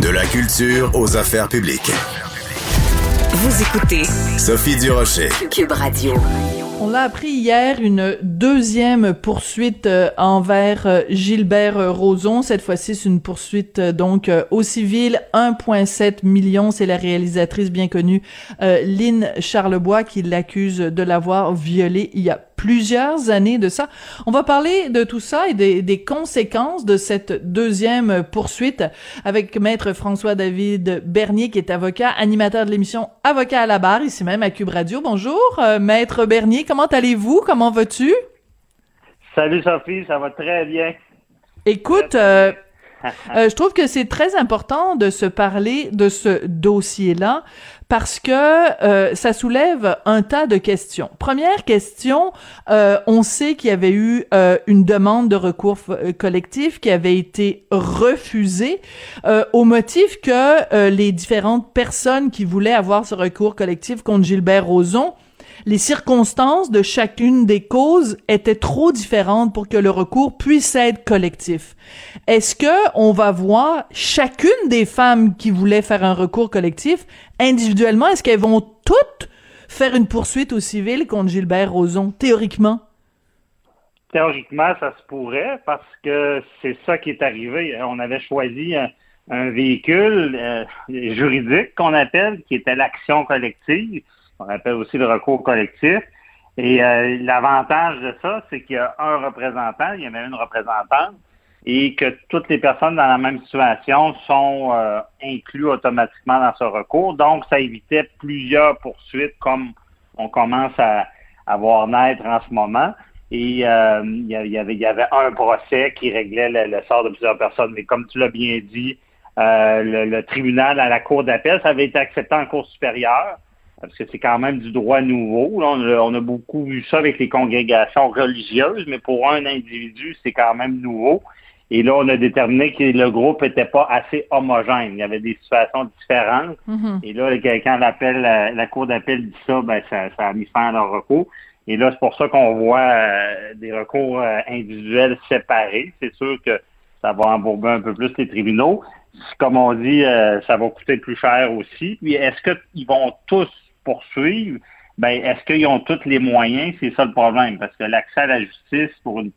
De la culture aux affaires publiques. Vous écoutez Sophie Durocher. Cube Radio. On l'a appris hier, une deuxième poursuite euh, envers euh, Gilbert euh, Rozon. Cette fois-ci, c'est une poursuite donc au civil. 1,7 million, c'est la réalisatrice bien connue Lynn Charlebois qui l'accuse de l'avoir violé il y a plusieurs années de ça. On va parler de tout ça et des, des conséquences de cette deuxième poursuite avec maître François-David Bernier, qui est avocat, animateur de l'émission Avocat à la barre, ici même à Cube Radio. Bonjour, euh, maître Bernier, comment allez-vous? Comment vas-tu? Salut Sophie, ça va très bien. Écoute, euh, euh, je trouve que c'est très important de se parler de ce dossier-là parce que euh, ça soulève un tas de questions. Première question, euh, on sait qu'il y avait eu une demande de recours collectif qui avait été refusée au motif que les différentes personnes qui voulaient avoir ce recours collectif contre Gilbert Rozon les circonstances de chacune des causes étaient trop différentes pour que le recours puisse être collectif. Est-ce que on va voir chacune des femmes qui voulaient faire un recours collectif individuellement, est-ce qu'elles vont toutes faire une poursuite au civil contre Gilbert Rozon, théoriquement? Théoriquement, ça se pourrait parce que c'est ça qui est arrivé. On avait choisi un, véhicule euh, juridique qu'on appelle, qui était l'action collective. On appelle aussi le recours collectif. Et euh, l'avantage de ça, c'est qu'il y a un représentant, il y a même une représentante, et que toutes les personnes dans la même situation sont euh, incluses automatiquement dans ce recours. Donc, ça évitait plusieurs poursuites comme on commence à, voir naître en ce moment. Et euh, il, y avait, y avait un procès qui réglait le, sort de plusieurs personnes. Mais comme tu l'as bien dit, le, le, tribunal à la Cour d'appel, ça avait été accepté en Cour supérieure parce que c'est quand même du droit nouveau. on, a, beaucoup vu ça avec les congrégations religieuses, mais pour un individu, c'est quand même nouveau. Et là, on a déterminé que le groupe n'était pas assez homogène. Il y avait des situations différentes. Mm-hmm. Et là, quand l'appel, la, Cour d'appel dit ça, ben ça, a mis fin à leur recours. Et là, c'est pour ça qu'on voit euh, des recours euh, individuels séparés. C'est sûr que ça va embourber un peu plus les tribunaux. Comme on dit, euh, ça va coûter plus cher aussi. Puis est-ce qu'ils vont tous poursuivre, ben, est-ce qu'ils ont tous les moyens? C'est ça le problème, parce que l'accès à la justice pour une,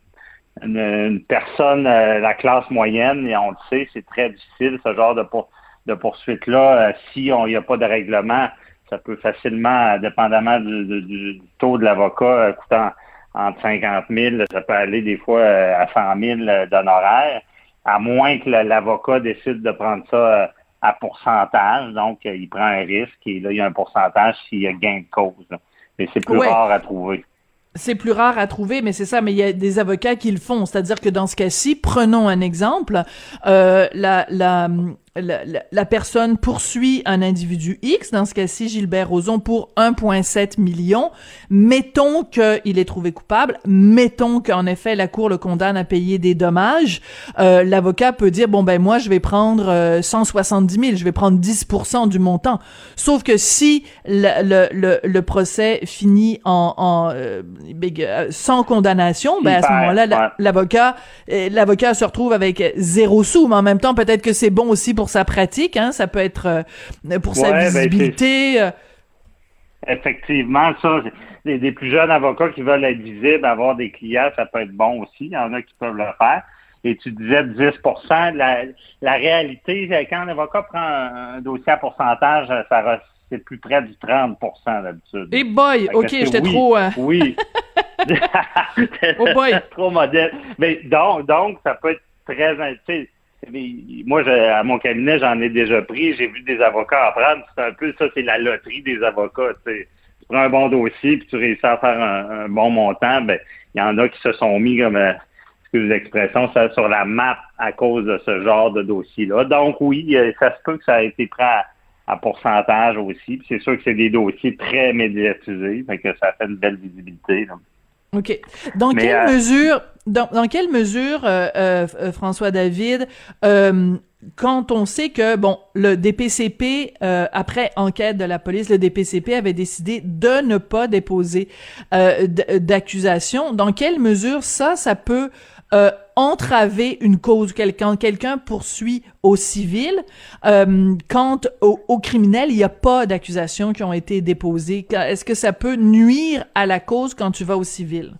personne, euh, la classe moyenne, et on le sait, c'est très difficile, ce genre de, poursuite-là. Euh, si il n'y a pas de règlement, ça peut facilement, dépendamment du, taux de l'avocat, euh, coûtant entre 50 000, ça peut aller des fois à 100 000 d'honoraires, à moins que l'avocat décide de prendre ça à pourcentage. Donc, euh, il prend un risque et là, il y a un pourcentage s'il y a gain de cause. Mais c'est plus rare à trouver. C'est plus rare à trouver, mais c'est ça. Mais il y a des avocats qui le font. C'est-à-dire que dans ce cas-ci, prenons un exemple. Euh, la, la, la, personne poursuit un individu X, dans ce cas-ci Gilbert Rozon, pour 1,7 million. Mettons qu'il est trouvé coupable, mettons qu'en effet la Cour le condamne à payer des dommages. Euh, L'avocat peut dire, bon ben moi je vais prendre euh, 170 000, je vais prendre 10% du montant. Sauf que si le, le, le, procès finit en, en euh, sans condamnation, ben à ce moment-là, l'avocat euh, l'avocat se retrouve avec zéro sou, mais en même temps peut-être que c'est bon aussi pour sa pratique, hein, ça peut être euh, pour sa ben, visibilité. Euh. Effectivement, ça, des, plus jeunes avocats qui veulent être visibles, avoir des clients, ça peut être bon aussi. Il y en a qui peuvent le faire. Et tu disais 10 la, la réalité, quand un avocat prend un, dossier à pourcentage, ça c'est plus près du 30% d'habitude. Et boy, ok, j'étais trop. Hein. Oui. oh boy. trop modèle. Mais donc, donc, ça peut être très moi, à mon cabinet, j'en ai déjà pris. J'ai vu des avocats apprendre. C'est un peu ça, c'est la loterie des avocats. Tu prends un bon dossier puis tu réussis à faire un, bon montant. Ben, il y en a qui se sont mis comme euh, excusez l'expression, sur la map à cause de ce genre de dossier-là. Donc oui, ça se peut que ça a été pris à, pourcentage aussi. C'est sûr que c'est des dossiers très médiatisés, que ça fait une belle visibilité. OK. Dans quelle euh, mesure, dans, dans, quelle mesure, euh, euh, François David, quand on sait que bon le DPCP après enquête de la police le DPCP avait décidé de ne pas déposer d'accusation dans quelle mesure ça ça peut euh, entraver une cause, quelqu'un quelqu'un poursuit au civil, euh, quand au, au, criminel, il n'y a pas d'accusations qui ont été déposées. Est-ce que ça peut nuire à la cause quand tu vas au civil?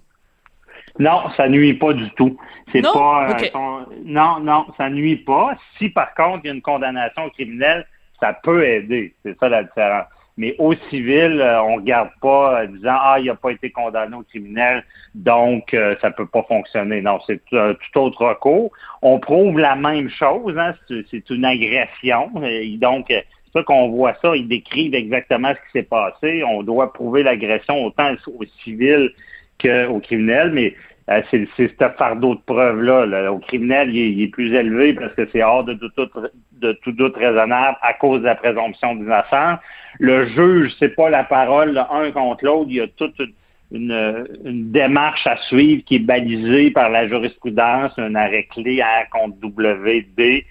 Non, ça nuit pas du tout. C'est pas euh, non, non, ça nuit pas. Si par contre il y a une condamnation criminelle, ça peut aider. C'est ça la différence. Mais au civil, euh, on regarde pas euh, disant ah il n'a pas été condamné au criminel, donc ça peut pas fonctionner. Non, c'est tout autre recours. On prouve la même chose. Hein, c'est une agression. Et donc c'est ça qu'on voit ça. Ils décrivent exactement ce qui s'est passé. On doit prouver l'agression autant au civil qu'au criminel, mais euh, c'est ce fardeau de preuve-là. Au criminel, il est, plus élevé parce que c'est hors de tout, doute raisonnable à cause de la présomption d'innocence. Le juge, c'est pas la parole l'un contre l'autre. Il y a toute une, démarche à suivre qui est balisée par la jurisprudence, un arrêt clé à contre WD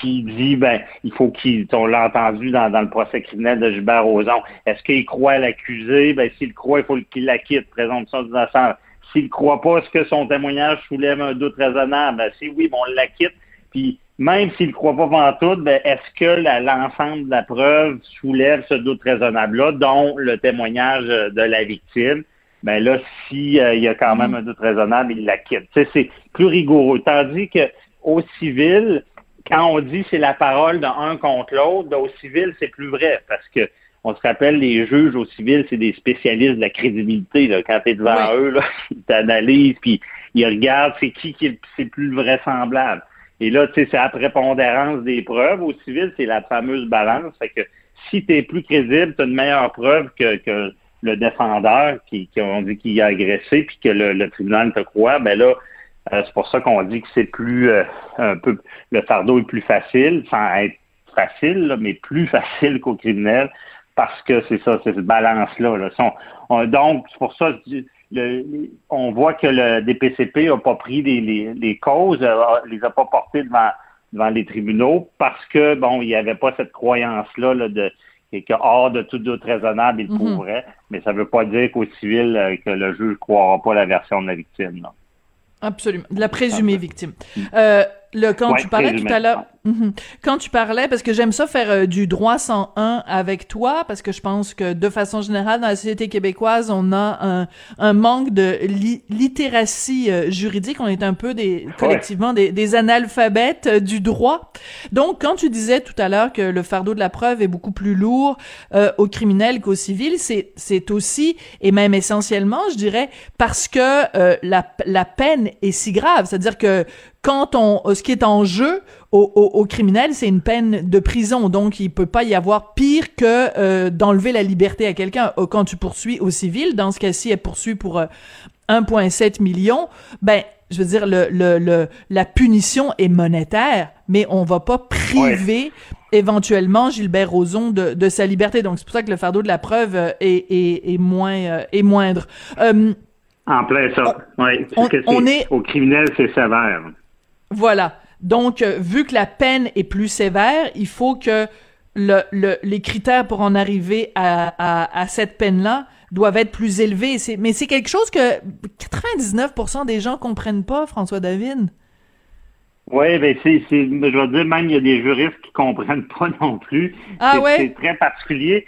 qui dit ben il faut qu'il on l'a entendu dans, le procès criminel de Gilbert Rozon. Est-ce qu'il croit l'accusé? Ben s'il croit, il faut qu'il l'acquitte, présomption d'innocence. S'il ne croit pas, est-ce que son témoignage soulève un doute raisonnable? Ben, si oui, bon, on l'acquitte. Puis même s'il ne croit pas en tout, ben, est-ce que l'ensemble de la preuve soulève ce doute raisonnable-là, dont le témoignage de la victime? Ben là, s'il euh, y a quand même un doute raisonnable, il l'acquitte. C'est plus rigoureux. Tandis que au civil, quand on dit c'est la parole d'un contre l'autre, ben, au civil, c'est plus vrai parce que on se rappelle, les juges au civil, c'est des spécialistes de la crédibilité. Là. Quand tu es devant eux, là, ils t'analysent, puis ils regardent c'est qui qui est c'est plus vraisemblable. Et là, tu sais, c'est la prépondérance des preuves. Au civil, c'est la fameuse balance. Fait que si tu es plus crédible, tu as une meilleure preuve que, que le défendeur qui, qui on dit qu'il a agressé, puis que le, tribunal te croit, ben là, euh, c'est pour ça qu'on dit que c'est plus euh, un peu le fardeau est plus facile, sans être facile, mais plus facile qu'au criminel parce que c'est ça, c'est cette balance-là. donc, c'est pour ça, on voit que le DPCP n'a pas pris les, causes, euh, les a pas portées devant, devant les tribunaux parce que, bon, il n'y avait pas cette croyance-là de et que hors de tout doute raisonnable, il mm-hmm. pourrait, mais ça ne veut pas dire qu'au civil, euh, que le juge ne croira pas la version de la victime. Absolument. De la présumée victime. Euh, le, quand tu parlais tout à l'heure, Mhm. Quand tu parlais, parce que j'aime ça faire euh, du droit 101 avec toi, parce que je pense que de façon générale, dans la société québécoise, on a un, un manque de littératie euh, juridique. On est un peu des collectivement des, des, analphabètes euh, du droit. Donc, quand tu disais tout à l'heure que le fardeau de la preuve est beaucoup plus lourd au criminel qu'au civil, c'est c'est aussi et même essentiellement, je dirais, parce que la la peine est si grave. C'est-à-dire que quand on ce qui est en jeu au, au, criminel, c'est une peine de prison. Donc, il peut pas y avoir pire que euh, d'enlever la liberté à quelqu'un. Euh, quand tu poursuis au civil, dans ce cas-ci, elle poursuit pour 1,7 euh, million, ben, je veux dire, le, le, la punition est monétaire, mais on va pas priver éventuellement Gilbert Rozon de, de, sa liberté. Donc, c'est pour ça que le fardeau de la preuve est, est, est moins, est moindre. en plein ça. Oui. On, est... Au criminel, c'est sévère. Voilà. Donc, euh, vu que la peine est plus sévère, il faut que le, les critères pour en arriver à, cette peine-là doivent être plus élevés. Mais c'est quelque chose que 99% des gens comprennent pas, François David. Oui, ben c'est, je veux dire, même il y a des juristes qui comprennent pas non plus. Ah ouais? C'est très particulier.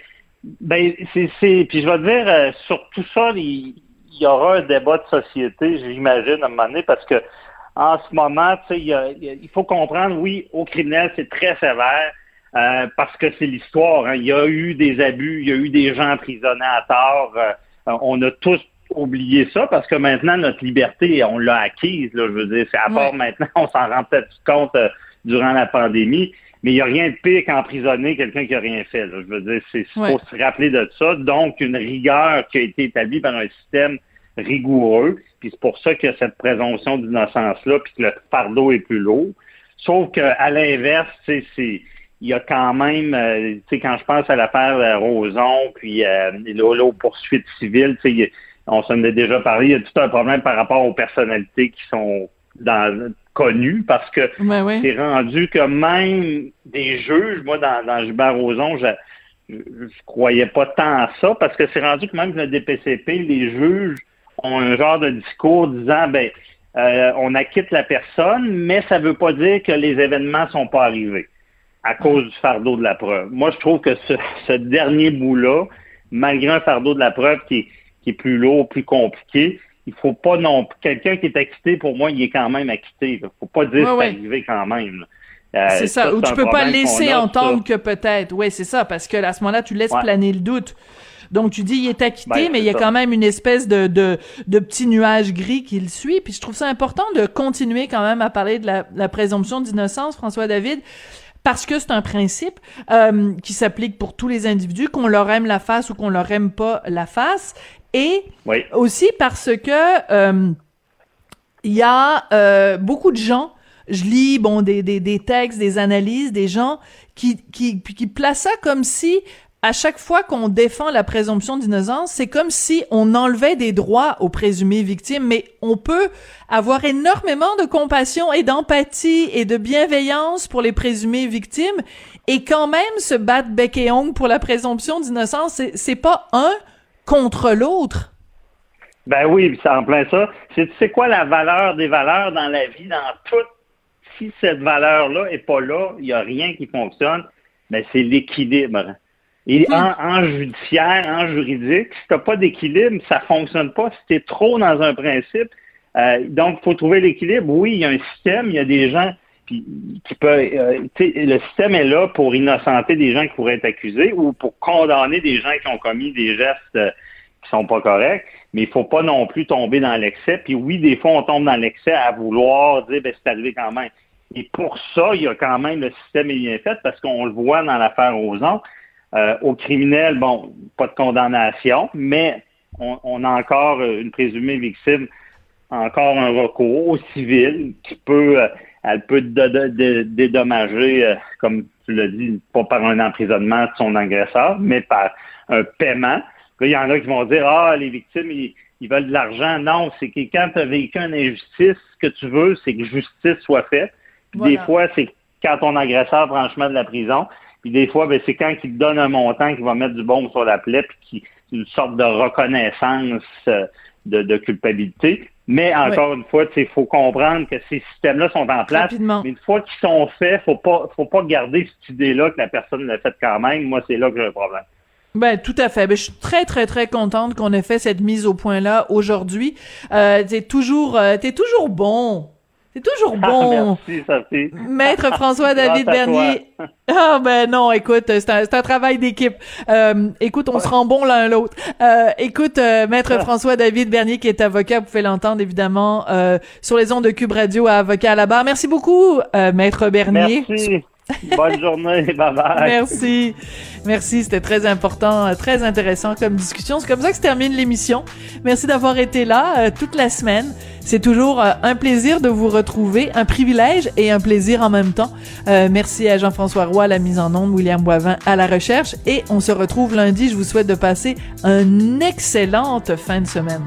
Ben, c'est, puis je vais dire, euh, sur tout ça, il, il, y aura un débat de société, j'imagine, à un moment donné, parce que en ce moment, il, faut comprendre, oui, au criminel, c'est très sévère. Euh, parce que c'est l'histoire. Hein. Il y a eu des abus, il y a eu des gens emprisonnés à tort. Euh, on a tous oublié ça parce que maintenant, notre liberté, on l'a acquise. Là, je veux dire, c'est à part maintenant, on s'en rend peut-être compte euh, durant la pandémie. Mais il n'y a rien de pire qu'emprisonner quelqu'un qui n'a rien fait. Je veux dire, c'est faut se rappeler de ça. Donc, une rigueur qui a été établie par un système rigoureux. Puis c'est pour ça qu'il y a cette présomption d'innocence-là, puis que le fardeau est plus lourd. Sauf qu'à l'inverse, c'est il y a quand même, euh, tu sais, quand je pense à l'affaire euh, Roson, puis euh, là, là, aux poursuites civiles, tu sais, on s'en a déjà parlé, il y a tout un problème par rapport aux personnalités qui sont dans, connues, parce que c'est rendu que même des juges, moi, dans, dans Gilbert Roson, je, je, croyais pas tant à ça, parce que c'est rendu que même le DPCP, les juges ont un genre de discours disant, ben, on acquitte la personne, mais ça ne veut pas dire que les événements sont pas arrivés à cause du fardeau de la preuve. Moi, je trouve que ce, dernier bout-là, malgré un fardeau de la preuve qui est, plus lourd, plus compliqué, il faut pas non quelqu'un qui est acquitté pour moi il est quand même acquitté Il faut pas dire que c'est arrivé quand même euh, c'est ça, ou tu peux pas laisser entendre que peut-être. Oui, c'est ça, parce que à ce moment-là, tu laisses planer le doute. Donc tu dis il est acquitté, ben, mais il y a quand même une espèce de, de, de petit nuage gris qui le suit. Puis je trouve ça important de continuer quand même à parler de la, la présomption d'innocence, François David, parce que c'est un principe euh, qui s'applique pour tous les individus, qu'on leur aime la face ou qu'on leur aime pas la face, et aussi parce que euh, il y a euh, beaucoup de gens, je lis bon des, des, des textes, des analyses, des gens qui qui qui placent ça comme si à chaque fois qu'on défend la présomption d'innocence, c'est comme si on enlevait des droits aux présumées victimes, mais on peut avoir énormément de compassion et d'empathie et de bienveillance pour les présumées victimes et quand même se battre bec et ongle pour la présomption d'innocence. C'est pas un contre l'autre. Ben oui, c'est en plein ça. C'est quoi la valeur des valeurs dans la vie, dans tout? Si cette valeur-là est pas là, il n'y a rien qui fonctionne. Mais ben c'est l'équilibre. Et hmm. en, judiciaire, en juridique, si tu n'as pas d'équilibre, ça fonctionne pas. Si tu es trop dans un principe, euh, donc il faut trouver l'équilibre. Oui, il y a un système, il y a des gens qui, peuvent. Euh, le système est là pour innocenter des gens qui pourraient être accusés ou pour condamner des gens qui ont commis des gestes euh, qui sont pas corrects. Mais il faut pas non plus tomber dans l'excès. Puis oui, des fois, on tombe dans l'excès à vouloir dire ben, c'est arrivé quand même. Et pour ça, il y a quand même le système est bien fait parce qu'on le voit dans l'affaire aux autres. Euh, aux criminels, bon, pas de condamnation, mais on, a encore euh, une présumée victime, encore un recours au civil qui peut, euh, elle peut dédommager, comme tu l'as dit, pas par un emprisonnement de son agresseur, mais par un paiement. il y en a qui vont dire, ah, les victimes, ils, veulent de l'argent. Non, c'est que quand tu as vécu une injustice, ce que tu veux, c'est que justice soit faite. Des fois, c'est quand ton agresseur chemin de la prison, puis des fois, ben, c'est quand il te donne un montant qui va mettre du bon sur la plaie, puis qui une sorte de reconnaissance euh, de, culpabilité. Mais encore une fois, il faut comprendre que ces systèmes-là sont en place. Mais une fois qu'ils sont faits, faut pas, faut pas garder cette idée-là que la personne l'a fait quand même. Moi, c'est là que j'ai un problème. Ben tout à fait. Ben, je suis très très très contente qu'on ait fait cette mise au point là aujourd'hui. Euh, t'es toujours euh, t'es toujours bon. C'est toujours ah, bon. merci, Sophie. Maître François David Bernier. Ah ben non, écoute, c'est un, un, travail d'équipe. Euh, écoute, on se rend bon l'un l'autre. Euh, écoute, euh, Maître ah. François David Bernier, qui est avocat, vous pouvez l'entendre évidemment euh, sur les ondes de Cube Radio à Avocat à la barre. Merci beaucoup, Maître Bernier. Merci. Bonne journée, bye. Merci. Merci, c'était très important, très intéressant comme discussion. C'est comme ça que se termine l'émission. Merci d'avoir été là toute la semaine. C'est toujours euh, un plaisir de vous retrouver, un privilège et un plaisir en même temps. Euh, merci à Jean-François Roy à la mise en onde, William Boivin à la recherche et on se retrouve lundi. Je vous souhaite de passer une excellente fin de semaine.